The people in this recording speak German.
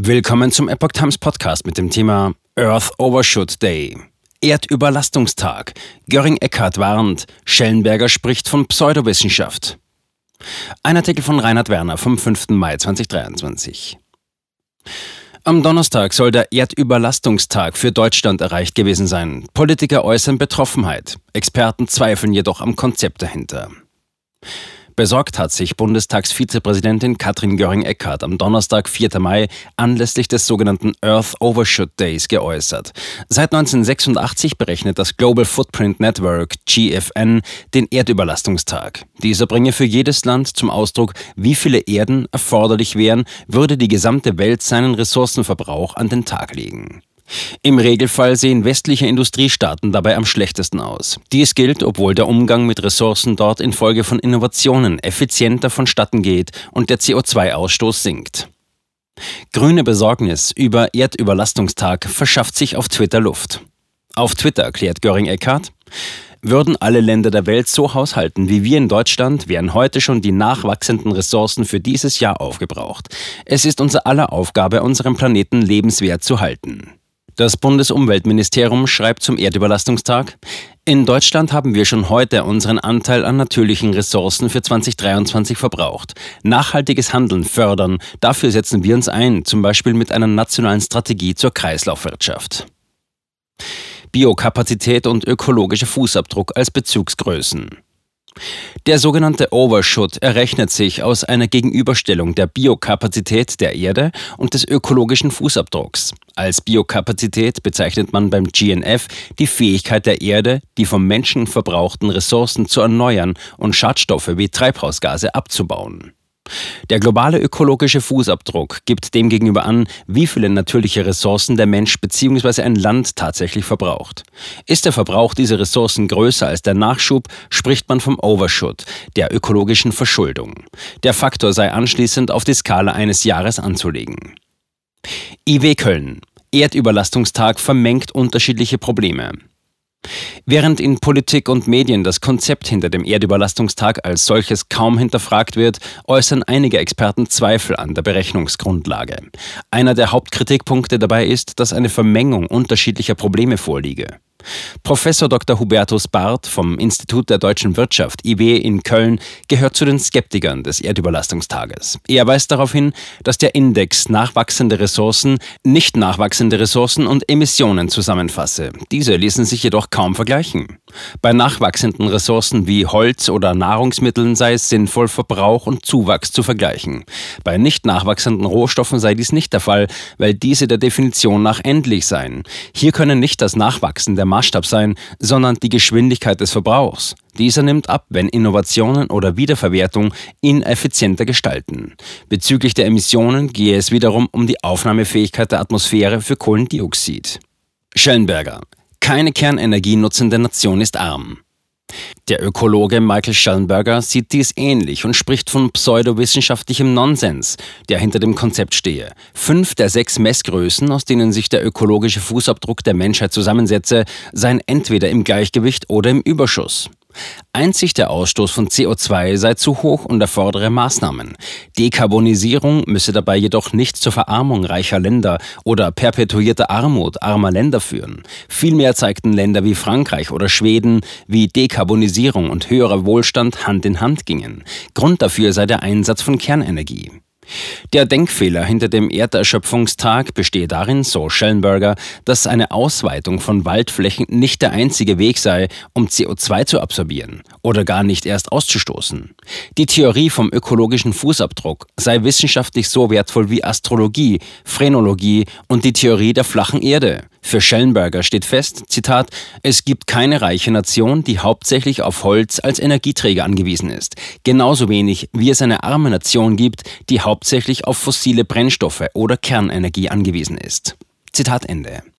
Willkommen zum Epoch Times Podcast mit dem Thema Earth Overshoot Day. Erdüberlastungstag. Göring Eckardt warnt. Schellenberger spricht von Pseudowissenschaft. Ein Artikel von Reinhard Werner vom 5. Mai 2023. Am Donnerstag soll der Erdüberlastungstag für Deutschland erreicht gewesen sein. Politiker äußern Betroffenheit. Experten zweifeln jedoch am Konzept dahinter. Besorgt hat sich Bundestagsvizepräsidentin Katrin Göring-Eckardt am Donnerstag, 4. Mai, anlässlich des sogenannten Earth Overshoot Days geäußert. Seit 1986 berechnet das Global Footprint Network, GFN, den Erdüberlastungstag. Dieser bringe für jedes Land zum Ausdruck, wie viele Erden erforderlich wären, würde die gesamte Welt seinen Ressourcenverbrauch an den Tag legen. Im Regelfall sehen westliche Industriestaaten dabei am schlechtesten aus. Dies gilt, obwohl der Umgang mit Ressourcen dort infolge von Innovationen effizienter vonstatten geht und der CO2-Ausstoß sinkt. Grüne Besorgnis über Erdüberlastungstag verschafft sich auf Twitter Luft. Auf Twitter erklärt Göring-Eckardt, würden alle Länder der Welt so haushalten wie wir in Deutschland, wären heute schon die nachwachsenden Ressourcen für dieses Jahr aufgebraucht. Es ist unser aller Aufgabe, unseren Planeten lebenswert zu halten. Das Bundesumweltministerium schreibt zum Erdüberlastungstag, in Deutschland haben wir schon heute unseren Anteil an natürlichen Ressourcen für 2023 verbraucht. Nachhaltiges Handeln fördern, dafür setzen wir uns ein, zum Beispiel mit einer nationalen Strategie zur Kreislaufwirtschaft. Biokapazität und ökologischer Fußabdruck als Bezugsgrößen. Der sogenannte Overshoot errechnet sich aus einer Gegenüberstellung der Biokapazität der Erde und des ökologischen Fußabdrucks. Als Biokapazität bezeichnet man beim GNF die Fähigkeit der Erde, die vom Menschen verbrauchten Ressourcen zu erneuern und Schadstoffe wie Treibhausgase abzubauen. Der globale ökologische Fußabdruck gibt demgegenüber an, wie viele natürliche Ressourcen der Mensch bzw. ein Land tatsächlich verbraucht. Ist der Verbrauch dieser Ressourcen größer als der Nachschub, spricht man vom Overshoot, der ökologischen Verschuldung. Der Faktor sei anschließend auf die Skala eines Jahres anzulegen. IW Köln. Erdüberlastungstag vermengt unterschiedliche Probleme. Während in Politik und Medien das Konzept hinter dem Erdüberlastungstag als solches kaum hinterfragt wird, äußern einige Experten Zweifel an der Berechnungsgrundlage. Einer der Hauptkritikpunkte dabei ist, dass eine Vermengung unterschiedlicher Probleme vorliege. Professor Dr. Hubertus Barth vom Institut der deutschen Wirtschaft IW in Köln gehört zu den Skeptikern des Erdüberlastungstages. Er weist darauf hin, dass der Index nachwachsende Ressourcen nicht nachwachsende Ressourcen und Emissionen zusammenfasse. Diese ließen sich jedoch kaum vergleichen. Bei nachwachsenden Ressourcen wie Holz oder Nahrungsmitteln sei es sinnvoll, Verbrauch und Zuwachs zu vergleichen. Bei nicht nachwachsenden Rohstoffen sei dies nicht der Fall, weil diese der Definition nach endlich seien. Hier könne nicht das Nachwachsen der Maßstab sein, sondern die Geschwindigkeit des Verbrauchs. Dieser nimmt ab, wenn Innovationen oder Wiederverwertung ihn effizienter gestalten. Bezüglich der Emissionen gehe es wiederum um die Aufnahmefähigkeit der Atmosphäre für Kohlendioxid. Schellenberger. Keine Kernenergie nutzende Nation ist arm. Der Ökologe Michael Schellenberger sieht dies ähnlich und spricht von pseudowissenschaftlichem Nonsens, der hinter dem Konzept stehe. Fünf der sechs Messgrößen, aus denen sich der ökologische Fußabdruck der Menschheit zusammensetze, seien entweder im Gleichgewicht oder im Überschuss. Einzig der Ausstoß von CO2 sei zu hoch und erfordere Maßnahmen. Dekarbonisierung müsse dabei jedoch nicht zur Verarmung reicher Länder oder perpetuierter Armut armer Länder führen. Vielmehr zeigten Länder wie Frankreich oder Schweden, wie Dekarbonisierung und höherer Wohlstand Hand in Hand gingen. Grund dafür sei der Einsatz von Kernenergie. Der Denkfehler hinter dem Erderschöpfungstag bestehe darin, so Schellenberger, dass eine Ausweitung von Waldflächen nicht der einzige Weg sei, um CO2 zu absorbieren oder gar nicht erst auszustoßen. Die Theorie vom ökologischen Fußabdruck sei wissenschaftlich so wertvoll wie Astrologie, Phrenologie und die Theorie der flachen Erde. Für Schellenberger steht fest, Zitat, es gibt keine reiche Nation, die hauptsächlich auf Holz als Energieträger angewiesen ist. Genauso wenig wie es eine arme Nation gibt, die hauptsächlich auf fossile Brennstoffe oder Kernenergie angewiesen ist. Zitat Ende.